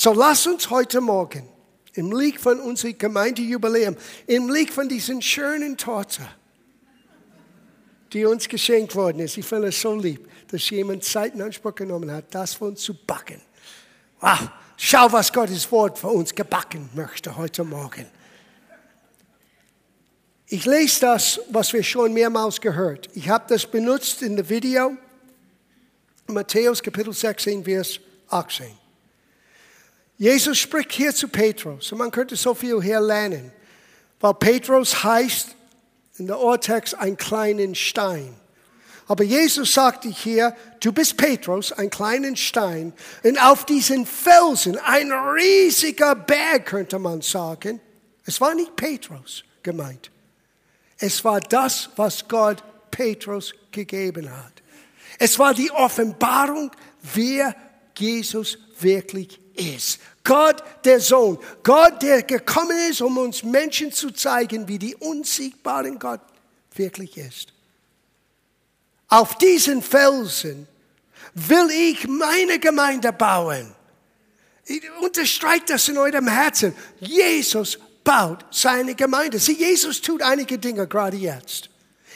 So lass uns heute Morgen im Licht von unserem Gemeindejubiläum, im Licht von diesen schönen Torte, die uns geschenkt worden ist. Ich finde es so lieb, dass jemand Zeit in Anspruch genommen hat, das für uns zu backen. Wow, schau, was Gottes Wort für uns gebacken möchte heute Morgen. Ich lese das, was wir schon mehrmals gehört. Ich habe das benutzt in dem Video. Matthäus Kapitel 16, Vers 18. Jesus spricht hier zu Petrus und man könnte so viel hier lernen, weil Petrus heißt in der Urtext ein kleinen Stein. Aber Jesus sagte hier, du bist Petrus, ein kleinen Stein, und auf diesen Felsen, ein riesiger Berg, könnte man sagen. Es war nicht Petrus gemeint. Es war das, was Gott Petrus gegeben hat. Es war die Offenbarung, wer Jesus wirklich ist. Gott, der Sohn. Gott, der gekommen ist, um uns Menschen zu zeigen, wie die unsiegbaren Gott wirklich ist. Auf diesen Felsen will ich meine Gemeinde bauen. Unterstreicht das in eurem Herzen. Jesus baut seine Gemeinde. Sieh, Jesus tut einige Dinge gerade jetzt.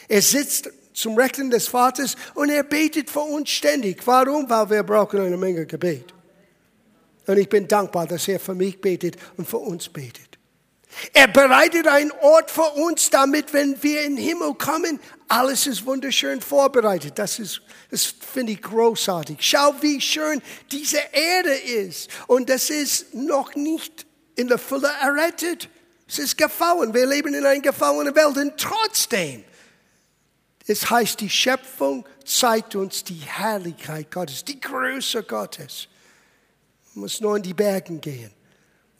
Er sitzt zum Rechten des Vaters und er betet für uns ständig. Warum? Weil wir brauchen eine Menge Gebet. Und ich bin dankbar, dass er für mich betet und für uns betet. Er bereitet einen Ort für uns, damit, wenn wir in den Himmel kommen, alles ist wunderschön vorbereitet. Das das finde ich großartig. Schau, wie schön diese Erde ist. Und das ist noch nicht in der Fülle errettet. Es ist gefallen. Wir leben in einer gefallenen Welt. Und trotzdem, es heißt, die Schöpfung zeigt uns die Herrlichkeit Gottes, die Größe Gottes. Muss nur in die Bergen gehen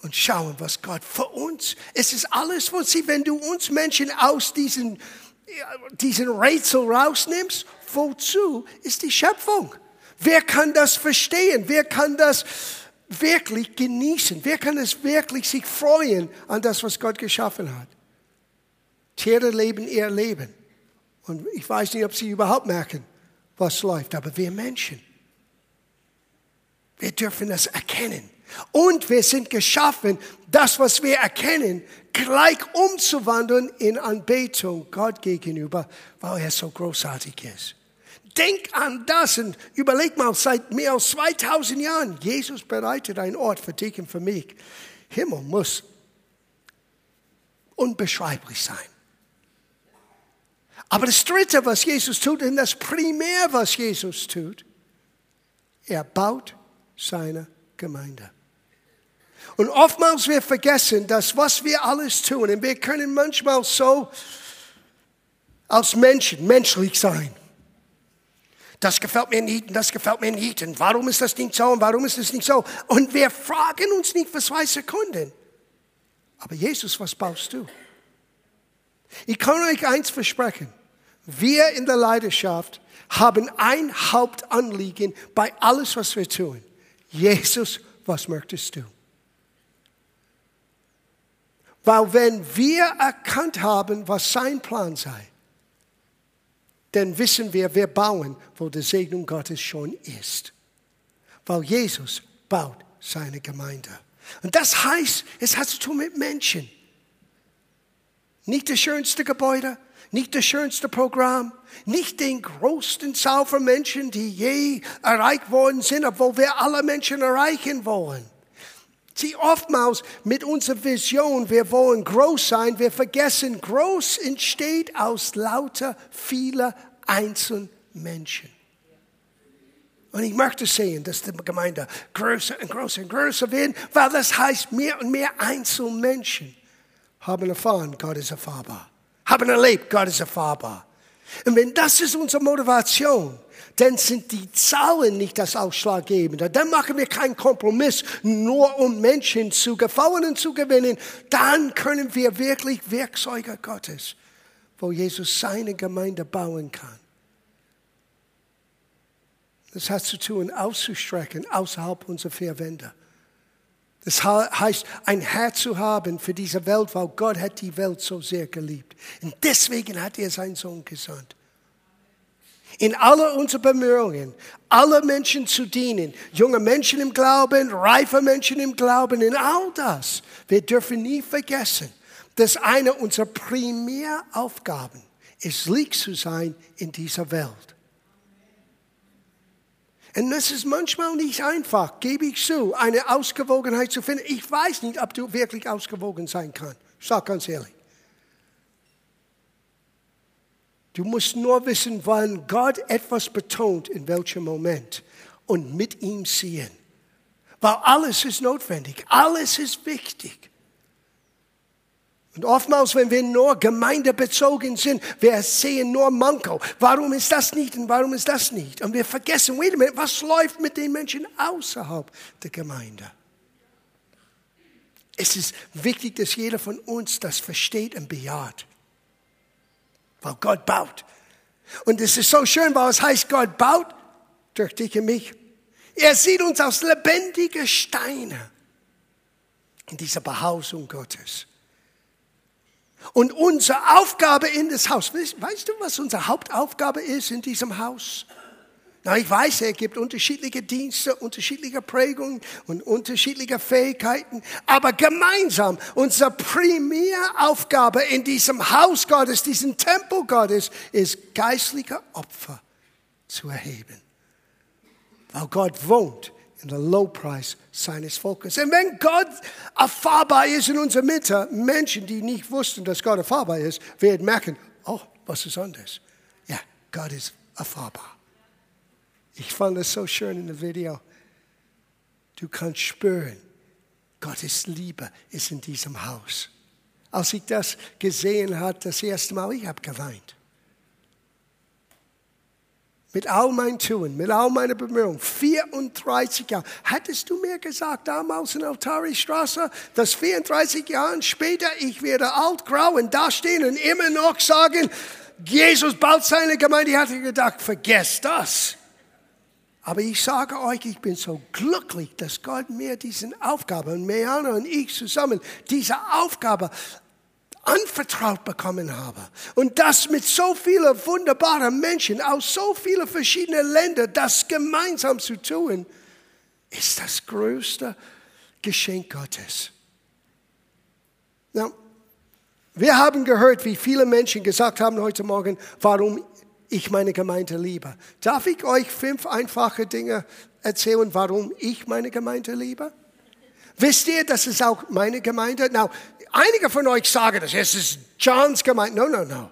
und schauen, was Gott für uns, es ist alles von sie, wenn du uns Menschen aus diesen, diesen Rätsel rausnimmst, wozu ist die Schöpfung? Wer kann das verstehen? Wer kann das wirklich genießen? Wer kann es wirklich sich freuen an das, was Gott geschaffen hat? Tiere leben ihr Leben. Und ich weiß nicht, ob sie überhaupt merken, was läuft, aber wir Menschen, wir dürfen das erkennen. Und wir sind geschaffen, das, was wir erkennen, gleich umzuwandeln in Anbetung Gott gegenüber, weil er so großartig ist. Denk an das und überleg mal, seit mehr als 2000 Jahren, Jesus bereitet einen Ort für dich und für mich. Himmel muss unbeschreiblich sein. Aber das Dritte, was Jesus tut, und das Primär, was Jesus tut, er baut seine Gemeinde. Und oftmals wir vergessen, dass was wir alles tun, und wir können manchmal so als Menschen menschlich sein. Das gefällt mir nicht und das gefällt mir nicht. Und warum ist das nicht so und warum ist das nicht so? Und wir fragen uns nicht für zwei Sekunden. Aber Jesus, was baust du? Ich kann euch eins versprechen. Wir in der Leidenschaft haben ein Hauptanliegen bei alles, was wir tun. Jesus, was möchtest du? Weil wenn wir erkannt haben, was sein Plan sei, dann wissen wir, wir bauen, wo die Segnung Gottes schon ist. Weil Jesus baut seine Gemeinde. Und das heißt, es hat zu tun mit Menschen. Nicht das schönste Gebäude, nicht das schönste Programm, nicht den größten Zahl von Menschen, die je erreicht worden sind, obwohl wir alle Menschen erreichen wollen. Sie oftmals mit unserer Vision, wir wollen groß sein, wir vergessen, groß entsteht aus lauter vieler einzelnen Menschen. Und ich möchte sehen, dass die Gemeinde größer und größer und größer wird, weil das heißt, mehr und mehr Einzelmenschen haben erfahren, Gott ist erfahrbar. Haben erlebt, Gott ist erfahrbar. Und wenn das ist unsere Motivation, dann sind die Zahlen nicht das Ausschlaggebende. Dann machen wir keinen Kompromiss, nur um Menschen zu gefallen und zu gewinnen. Dann können wir wirklich Werkzeuge Gottes, wo Jesus seine Gemeinde bauen kann. Das hat zu tun, auszustrecken außerhalb unserer vier Wände. Das heißt, ein Herz zu haben für diese Welt, weil Gott hat die Welt so sehr geliebt. Und deswegen hat er seinen Sohn gesandt. In aller unseren Bemühungen, alle Menschen zu dienen, junge Menschen im Glauben, reife Menschen im Glauben, in all das. Wir dürfen nie vergessen, dass eine unserer Primäraufgaben ist, Licht zu sein in dieser Welt. Und das ist manchmal nicht einfach, gebe ich zu, eine Ausgewogenheit zu finden. Ich weiß nicht, ob du wirklich ausgewogen sein kannst. Sage ganz ehrlich. Du musst nur wissen, wann Gott etwas betont, in welchem Moment und mit ihm ziehen. Weil alles ist notwendig, alles ist wichtig. Und oftmals, wenn wir nur gemeindebezogen sind, wir sehen nur Manko. Warum ist das nicht und warum ist das nicht? Und wir vergessen, wait a minute, was läuft mit den Menschen außerhalb der Gemeinde? Es ist wichtig, dass jeder von uns das versteht und bejaht. Weil Gott baut. Und es ist so schön, weil es heißt, Gott baut durch dich und mich. Er sieht uns aus lebendigen Steinen in dieser Behausung Gottes. Und unsere Aufgabe in das Haus, weißt du, was unsere Hauptaufgabe ist in diesem Haus? Na, ich weiß, er gibt unterschiedliche Dienste, unterschiedliche Prägungen und unterschiedliche Fähigkeiten. Aber gemeinsam, unsere Primäraufgabe in diesem Haus Gottes, diesem Tempel Gottes, ist geistliche Opfer zu erheben. Weil Gott wohnt in der Lowpreis seines Volkes. Und wenn Gott erfahrbar ist in unserer Mitte, Menschen, die nicht wussten, dass Gott erfahrbar ist, werden merken, oh, was ist anders? Ja, Gott ist erfahrbar. Ich fand es so schön in dem Video. Du kannst spüren, Gottes Liebe ist in diesem Haus. Als ich das gesehen habe, das erste Mal, ich habe geweint mit all mein Tun, mit all meiner Bemühungen, 34 Jahre. Hättest du mir gesagt damals in Altari-Straße, dass 34 Jahre später ich werde alt, grau und da stehen und immer noch sagen, Jesus baut seine Gemeinde. Ich hatte gedacht, vergesst das. Aber ich sage euch, ich bin so glücklich, dass Gott mir diese Aufgabe und Meana und ich zusammen diese Aufgabe anvertraut bekommen habe. Und das mit so vielen wunderbaren Menschen aus so vielen verschiedenen Ländern, das gemeinsam zu tun, ist das größte Geschenk Gottes. Now, wir haben gehört, wie viele Menschen gesagt haben heute Morgen, warum ich meine Gemeinde liebe. Darf ich euch fünf einfache Dinge erzählen, warum ich meine Gemeinde liebe? Wisst ihr, das ist auch meine Gemeinde? Now, Einige von euch sagen das, es ist Johns Gemeinde. No, no, no.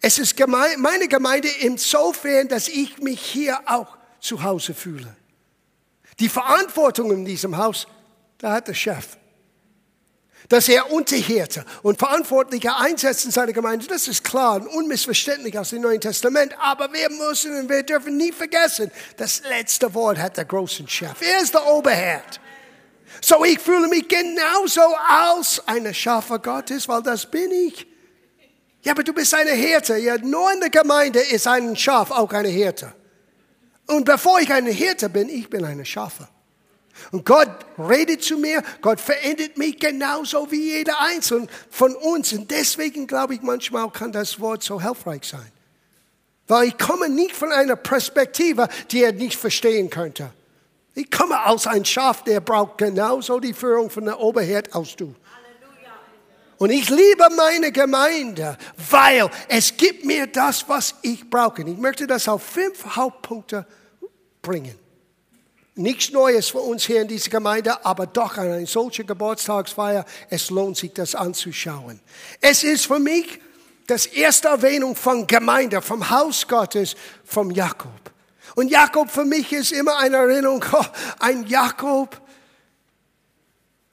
Es ist meine Gemeinde insofern, dass ich mich hier auch zu Hause fühle. Die Verantwortung in diesem Haus, da hat der Chef. Dass er Unterhirte und Verantwortliche einsetzt in seiner Gemeinde, das ist klar und unmissverständlich aus dem Neuen Testament. Aber wir müssen und wir dürfen nie vergessen, das letzte Wort hat der große Chef. Er ist der Oberherd. So ich fühle mich genauso als eine Schafe Gottes, weil das bin ich. Ja, aber du bist eine Hirte. Ja, nur in der Gemeinde ist ein Schaf auch eine Hirte. Und bevor ich eine Hirte bin, ich bin eine Schafe. Und Gott redet zu mir, Gott verändert mich genauso wie jeder Einzelne von uns. Und deswegen glaube ich, manchmal kann das Wort so hilfreich sein. Weil ich komme nicht von einer Perspektive, die er nicht verstehen könnte. Ich komme aus ein Schaf, der braucht genauso die Führung von der Oberherd als du. Und ich liebe meine Gemeinde, weil es gibt mir das, was ich brauche. Ich möchte das auf fünf Hauptpunkte bringen. Nichts Neues für uns hier in dieser Gemeinde, aber doch an einer solchen Geburtstagsfeier, es lohnt sich, das anzuschauen. Es ist für mich das erste Erwähnung von Gemeinde, vom Haus Gottes, vom Jakob. Und Jakob für mich ist immer eine Erinnerung, oh, ein Jakob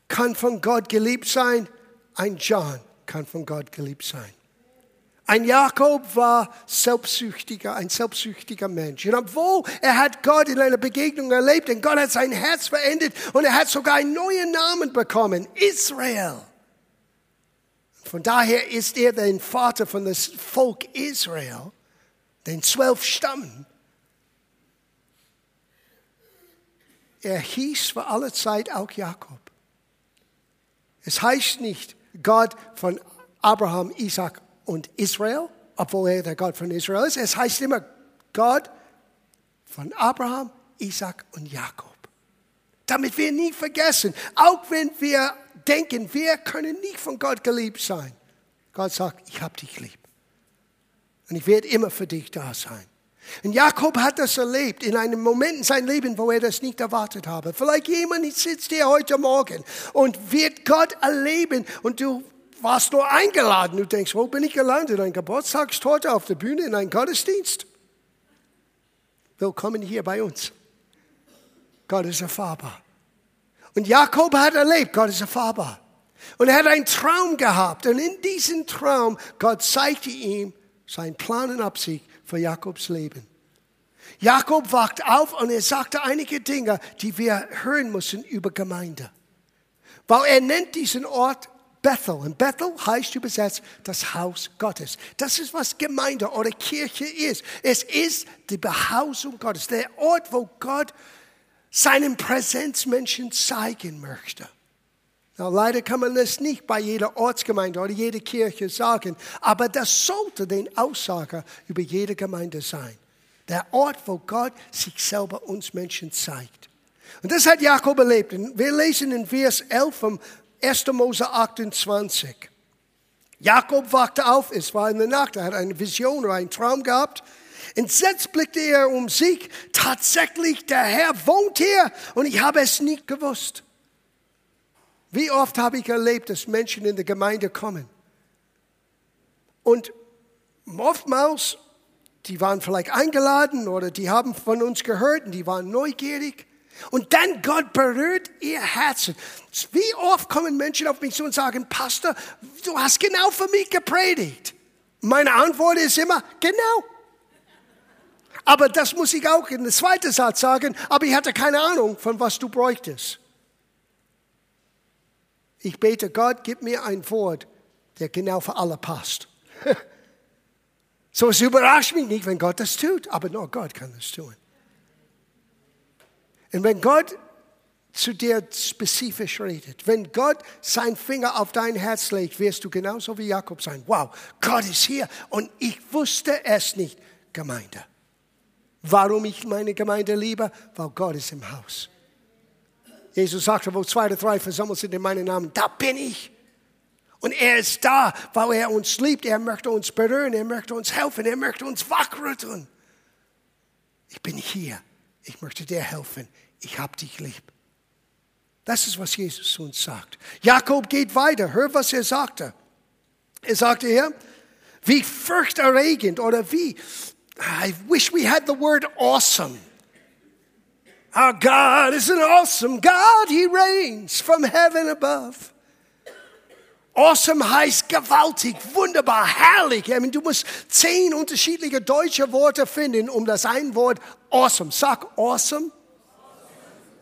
kann von Gott geliebt sein, ein John kann von Gott geliebt sein. Ein Jakob war selbstsüchtiger, ein selbstsüchtiger Mensch. Und obwohl er hat Gott in einer Begegnung erlebt und Gott hat sein Herz verändert und er hat sogar einen neuen Namen bekommen, Israel. Von daher ist er der Vater von das Volk Israel, den zwölf Stammen. Er hieß für alle Zeit auch Jakob. Es heißt nicht Gott von Abraham, Isaac und Israel, obwohl er der Gott von Israel ist. Es heißt immer Gott von Abraham, Isaac und Jakob. Damit wir nie vergessen, auch wenn wir denken, wir können nicht von Gott geliebt sein. Gott sagt, ich habe dich lieb. Und ich werde immer für dich da sein. Und Jakob hat das erlebt in einem Moment in seinem Leben, wo er das nicht erwartet habe. Vielleicht jemand sitzt hier heute Morgen und wird Gott erleben und du warst nur eingeladen. Du denkst, wo bin ich gelandet? Ein Geburtstagstorte auf der Bühne in einem Gottesdienst? Willkommen hier bei uns. Gott ist erfahrbar. Und Jakob hat erlebt, Gott ist erfahrbar. Und er hat einen Traum gehabt. Und in diesem Traum, Gott zeigte ihm seinen Plan und Absicht für Jakobs Leben. Jakob wacht auf und er sagte einige Dinge, die wir hören müssen über Gemeinde. Weil er nennt diesen Ort Bethel. Und Bethel heißt übersetzt das Haus Gottes. Das ist, was Gemeinde oder Kirche ist. Es ist die Behausung Gottes, der Ort, wo Gott seinen Präsenzmenschen zeigen möchte. Na, leider kann man das nicht bei jeder Ortsgemeinde oder jeder Kirche sagen, aber das sollte den Aussage über jede Gemeinde sein. Der Ort, wo Gott sich selber uns Menschen zeigt. Und das hat Jakob erlebt. Wir lesen in Vers 11 vom 1. Mose 28. Jakob wachte auf, es war in der Nacht, er hat eine Vision oder einen Traum gehabt. Entsetzt blickte er um sich. Tatsächlich, der Herr wohnt hier und ich habe es nicht gewusst. Wie oft habe ich erlebt, dass Menschen in der Gemeinde kommen und oftmals, die waren vielleicht eingeladen oder die haben von uns gehört und die waren neugierig. Und dann Gott berührt ihr Herzen. Wie oft kommen Menschen auf mich zu und sagen, Pastor, du hast genau für mich gepredigt. Meine Antwort ist immer, genau. Aber das muss ich auch in der zweiten Satz sagen, aber ich hatte keine Ahnung, von was du bräuchtest. Ich bete, Gott, gib mir ein Wort, der genau für alle passt. so, es überrascht mich nicht, wenn Gott das tut, aber nur Gott kann das tun. Und wenn Gott zu dir spezifisch redet, wenn Gott seinen Finger auf dein Herz legt, wirst du genauso wie Jakob sein. Wow, Gott ist hier und ich wusste es nicht. Gemeinde. Warum ich meine Gemeinde liebe? Weil Gott ist im Haus. Jesus sagte, wo zwei oder drei versammelt sind in meinem Namen, da bin ich. Und er ist da, weil er uns liebt. Er möchte uns berühren, er möchte uns helfen, er möchte uns wachrütteln. Ich bin hier. Ich möchte dir helfen. Ich habe dich lieb. Das ist, was Jesus uns sagt. Jakob geht weiter. Hör, was er sagte. Er sagte hier, wie furchterregend oder wie, I wish we had the word awesome. Our God is an awesome God. He reigns from heaven above. Awesome heißt gewaltig, wunderbar, herrlich. I mean, du musst zehn unterschiedliche deutsche Worte finden, um das ein Wort awesome. Sag awesome.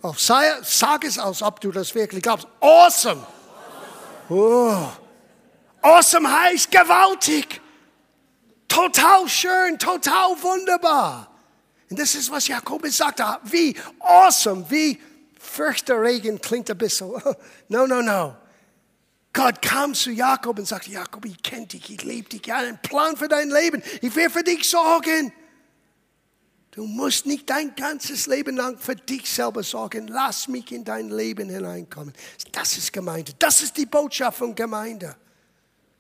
Oh, sag, sag es, als ob du das wirklich glaubst. Awesome. Oh. Awesome heißt gewaltig. Total schön, total wunderbar. Und das ist, was Jakobus sagt. Wie awesome, wie fürchterregend klingt ein bisschen. No, no, no. Gott kam zu Jakob und sagte, Jakob, ich kenne dich, ich liebe dich, ich habe einen Plan für dein Leben, ich will für dich sorgen. Du musst nicht dein ganzes Leben lang für dich selber sorgen. Lass mich in dein Leben hineinkommen. Das ist Gemeinde. Das ist die Botschaft von Gemeinde.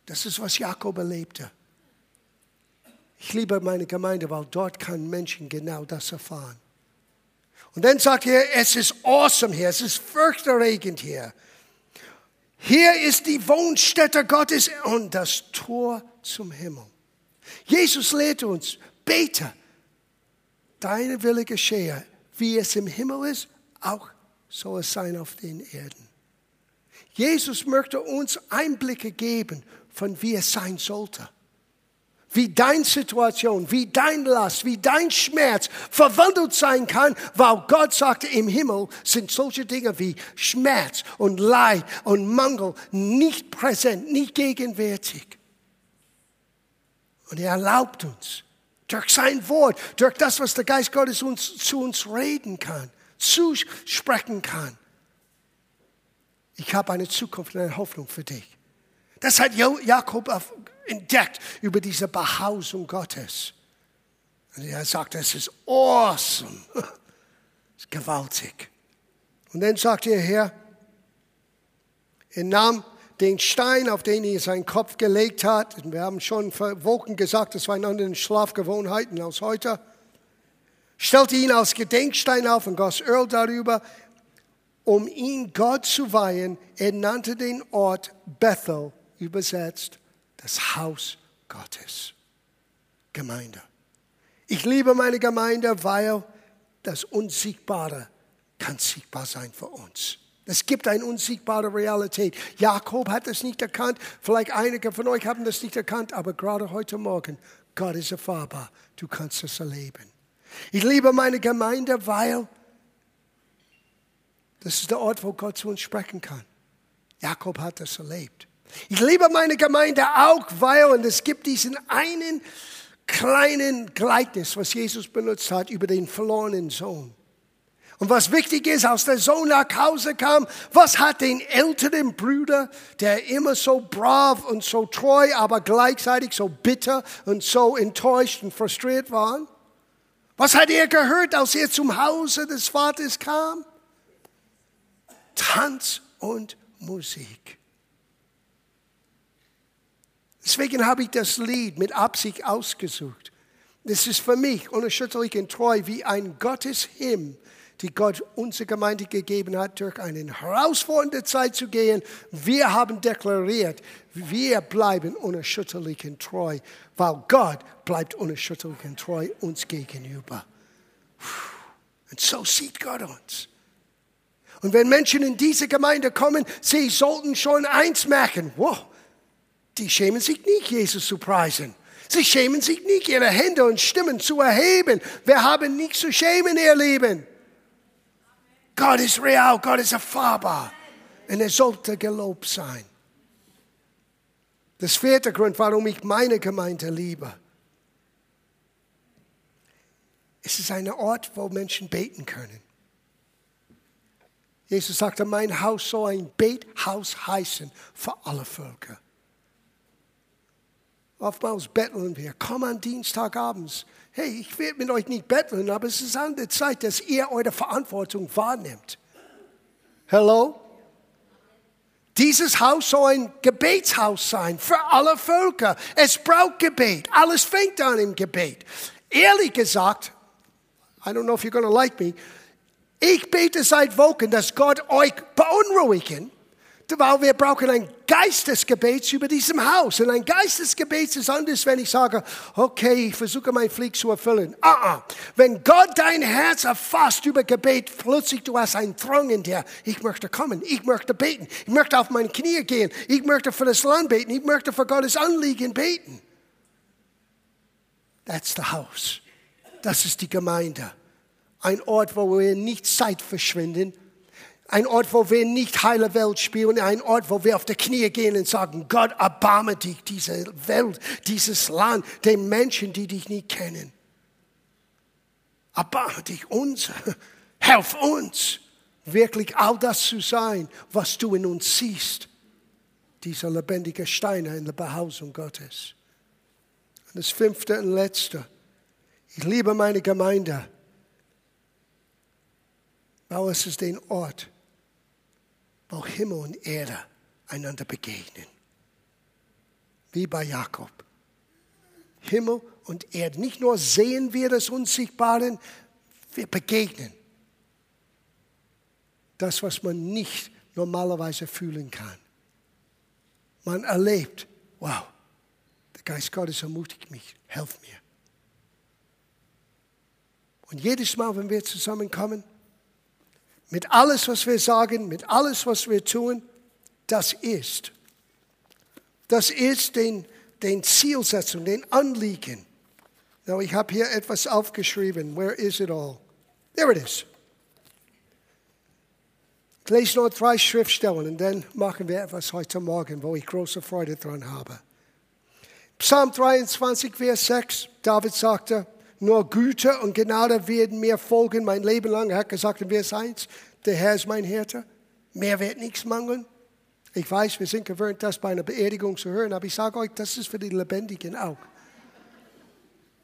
Das ist, was Jakob erlebte. Ich liebe meine Gemeinde, weil dort kann Menschen genau das erfahren. Und dann sagt er, es ist awesome hier, es ist furchterregend hier. Hier ist die Wohnstätte Gottes und das Tor zum Himmel. Jesus lehrt uns, bete, deine Wille geschehe, wie es im Himmel ist, auch soll es sein auf den Erden. Jesus möchte uns Einblicke geben, von wie es sein sollte wie deine Situation, wie dein Last, wie dein Schmerz verwandelt sein kann, weil Gott sagte, im Himmel sind solche Dinge wie Schmerz und Leid und Mangel nicht präsent, nicht gegenwärtig. Und er erlaubt uns, durch sein Wort, durch das, was der Geist Gottes uns, zu uns reden kann, zusprechen kann. Ich habe eine Zukunft und eine Hoffnung für dich. Das hat Jakob entdeckt über diese Behausung Gottes. Und er sagt, das ist awesome. Das ist gewaltig. Und dann sagt er, Herr, er nahm den Stein, auf den er seinen Kopf gelegt hat. Wir haben schon vor Wochen gesagt, das waren andere Schlafgewohnheiten als heute. Stellte ihn als Gedenkstein auf und goss Öl darüber, um ihn Gott zu weihen. Er nannte den Ort Bethel, übersetzt das Haus Gottes. Gemeinde. Ich liebe meine Gemeinde, weil das Unsiegbare kann sichtbar sein für uns. Es gibt eine unsiegbare Realität. Jakob hat es nicht erkannt. Vielleicht einige von euch haben das nicht erkannt, aber gerade heute Morgen, Gott ist erfahrbar. Du kannst es erleben. Ich liebe meine Gemeinde, weil das ist der Ort, wo Gott zu uns sprechen kann. Jakob hat das erlebt. Ich liebe meine Gemeinde auch, weil, und es gibt diesen einen kleinen Gleichnis, was Jesus benutzt hat über den verlorenen Sohn. Und was wichtig ist, als der Sohn nach Hause kam, was hat den älteren Bruder, der immer so brav und so treu, aber gleichzeitig so bitter und so enttäuscht und frustriert war? Was hat er gehört, als er zum Hause des Vaters kam? Tanz und Musik. Deswegen habe ich das Lied mit Absicht ausgesucht. Das ist für mich unerschütterlich und treu wie ein Gotteshymn, die Gott unserer Gemeinde gegeben hat, durch eine herausfordernde Zeit zu gehen. Wir haben deklariert, wir bleiben unerschütterlich und treu, weil Gott bleibt unerschütterlich und treu uns gegenüber. Und so sieht Gott uns. Und wenn Menschen in diese Gemeinde kommen, sie sollten schon eins merken. Wow, die schämen sich nicht, Jesus zu preisen. Sie schämen sich nicht, ihre Hände und Stimmen zu erheben. Wir haben nichts zu schämen, ihr Lieben. Gott ist real, Gott ist erfahrbar. Und er sollte gelobt sein. Das vierte Grund, warum ich meine Gemeinde liebe. Es ist ein Ort, wo Menschen beten können. Jesus sagte, mein Haus soll ein Bethaus heißen für alle Völker. Oftmals betteln wir. Komm an Dienstagabends. Hey, ich werde mit euch nicht betteln, aber es ist an der Zeit, dass ihr eure Verantwortung wahrnimmt. Hello? Dieses Haus soll ein Gebetshaus sein für alle Völker. Es braucht Gebet. Alles fängt an im Gebet. Ehrlich gesagt, I don't know if you're going to like me, ich bete seit Wochen, dass Gott euch beunruhigen weil wir brauchen ein Geistesgebet über diesem Haus. Und ein Geistesgebet ist anders, wenn ich sage, okay, ich versuche mein Pflicht zu erfüllen. Ah, ah. Wenn Gott dein Herz erfasst über Gebet, plötzlich du hast einen Drang in dir. Ich möchte kommen, ich möchte beten, ich möchte auf meine Knie gehen, ich möchte für das Land beten, ich möchte für Gottes Anliegen beten. That's the house. Das ist die Gemeinde. Ein Ort, wo wir nicht Zeit verschwinden, ein Ort, wo wir nicht heile Welt spielen, ein Ort, wo wir auf die Knie gehen und sagen, Gott, erbarme dich, diese Welt, dieses Land, den Menschen, die dich nicht kennen. Erbarme dich uns, helf uns, wirklich all das zu sein, was du in uns siehst. Dieser lebendige Stein in der Behausung Gottes. Und das fünfte und letzte. Ich liebe meine Gemeinde, weil es ist den Ort, wo Himmel und Erde einander begegnen. Wie bei Jakob. Himmel und Erde. Nicht nur sehen wir das Unsichtbare, wir begegnen. Das, was man nicht normalerweise fühlen kann. Man erlebt, wow, der Geist Gottes ermutigt mich, helft mir. Und jedes Mal, wenn wir zusammenkommen, mit alles, was wir sagen, mit alles, was wir tun, das ist. Das ist den, den Zielsetzung, den Anliegen. Now, ich habe hier etwas aufgeschrieben. Where is it all? There it is. Ich lese nur drei Schriftstellen und dann machen wir etwas heute Morgen, wo ich große Freude dran habe. Psalm 23, Vers 6, David sagte, nur Güte und Gnade werden mir folgen mein Leben lang. Er hat gesagt in Vers 1, der Herr ist mein Hirte, mehr wird nichts mangeln. Ich weiß, wir sind gewöhnt, das bei einer Beerdigung zu hören, aber ich sage euch, das ist für die Lebendigen auch.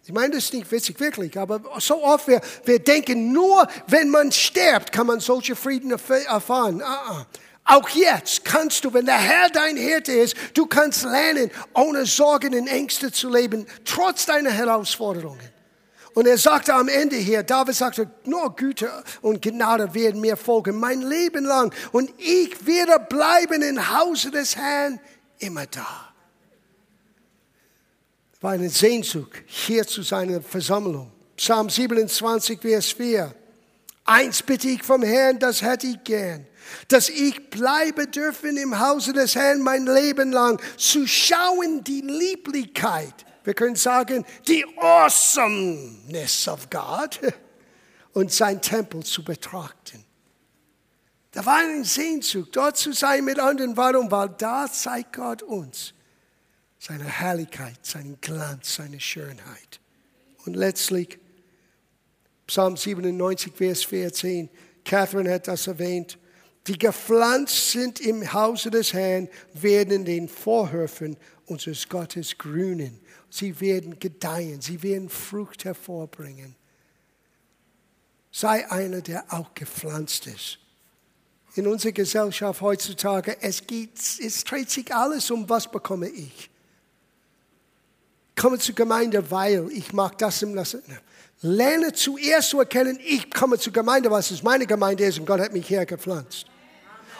Ich meine das ist nicht witzig, wirklich, aber so oft wir, wir denken, nur wenn man stirbt, kann man solche Frieden erfahren. Uh -uh. Auch jetzt kannst du, wenn der Herr dein Hirte ist, du kannst lernen, ohne Sorgen und Ängste zu leben, trotz deiner Herausforderungen. Und er sagte am Ende hier, David sagte, nur Güte und Gnade werden mir folgen, mein Leben lang. Und ich werde bleiben im Hause des Herrn immer da. War eine Sehnsucht, hier zu seiner Versammlung. Psalm 27, Vers 4. Eins bitte ich vom Herrn, das hätte ich gern dass ich bleibe dürfen im Hause des Herrn mein Leben lang, zu schauen die Lieblichkeit, wir können sagen, die Awesomeness of God und sein Tempel zu betrachten. Da war eine Sehnsucht, dort zu sein mit anderen. Warum? Weil da zeigt Gott uns seine Herrlichkeit, seinen Glanz, seine Schönheit. Und letztlich, Psalm 97, Vers 14, Catherine hat das erwähnt, die gepflanzt sind im Hause des Herrn, werden den Vorhöfen unseres Gottes grünen. Sie werden gedeihen, sie werden Frucht hervorbringen. Sei einer, der auch gepflanzt ist. In unserer Gesellschaft heutzutage, es, geht, es dreht sich alles um, was bekomme ich. Komme zur Gemeinde, weil ich mag das im Lassen. Lerne zuerst zu erkennen, ich komme zur Gemeinde, was es meine Gemeinde ist und Gott hat mich hergepflanzt.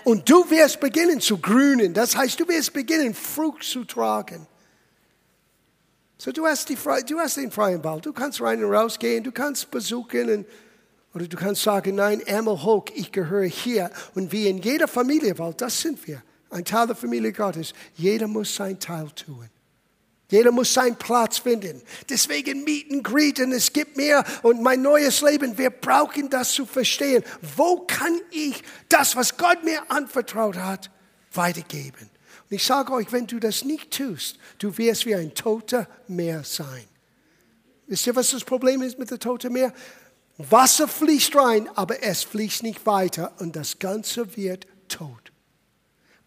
Und du wirst beginnen zu grünen. Das heißt, du wirst beginnen, Frucht zu tragen. So, du hast, die, du hast den freien Ball. Du kannst rein und raus gehen. Du kannst besuchen. Und, oder du kannst sagen, nein, Ärmel hoch, ich gehöre hier. Und wie in jeder Familie, weil das sind wir. Ein Teil der Familie Gottes. Jeder muss sein Teil tun. Jeder muss seinen Platz finden. Deswegen Meet Greeten, es gibt mehr und mein neues Leben. Wir brauchen das zu verstehen. Wo kann ich das, was Gott mir anvertraut hat, weitergeben? Und ich sage euch, wenn du das nicht tust, du wirst wie ein toter Meer sein. Wisst ihr, was das Problem ist mit dem toten Meer? Wasser fließt rein, aber es fließt nicht weiter und das Ganze wird tot.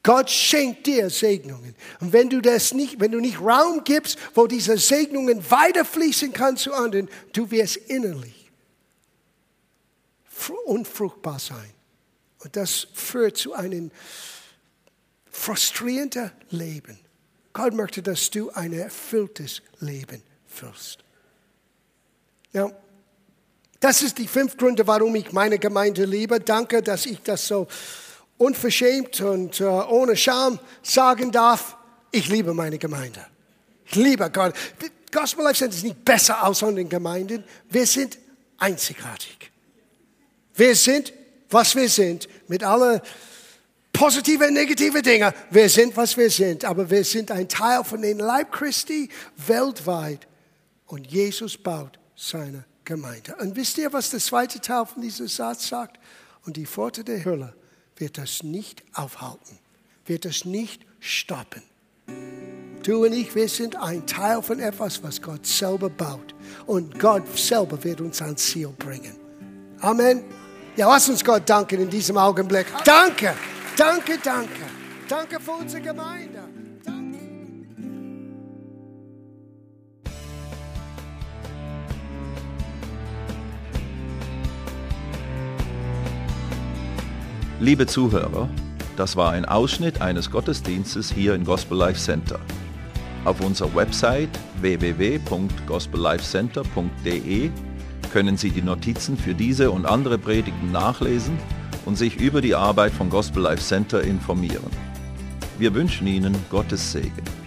Gott schenkt dir Segnungen. Und wenn du das nicht, wenn du nicht Raum gibst, wo diese Segnungen weiterfließen kann zu anderen, du wirst innerlich unfruchtbar sein. Und das führt zu einem frustrierenden Leben. Gott möchte, dass du ein erfülltes Leben führst. Ja, das ist die fünf Gründe, warum ich meine Gemeinde liebe. Danke, dass ich das so unverschämt und äh, ohne Scham sagen darf, ich liebe meine Gemeinde. Ich liebe Gott. Gospel Life Center ist nicht besser als andere Gemeinden. Wir sind einzigartig. Wir sind, was wir sind, mit allen positiven und negativen Dingen. Wir sind, was wir sind, aber wir sind ein Teil von den Leib Christi weltweit. Und Jesus baut seine Gemeinde. Und wisst ihr, was der zweite Teil von diesem Satz sagt? Und die Pforte der Hölle wird das nicht aufhalten, wird das nicht stoppen. Du und ich, wir sind ein Teil von etwas, was Gott selber baut. Und Gott selber wird uns ans Ziel bringen. Amen. Ja, lass uns Gott danken in diesem Augenblick. Danke, danke, danke. Danke für unsere Gemeinde. Liebe Zuhörer, das war ein Ausschnitt eines Gottesdienstes hier im Gospel Life Center. Auf unserer Website www.gospellifecenter.de können Sie die Notizen für diese und andere Predigten nachlesen und sich über die Arbeit von Gospel Life Center informieren. Wir wünschen Ihnen Gottes Segen.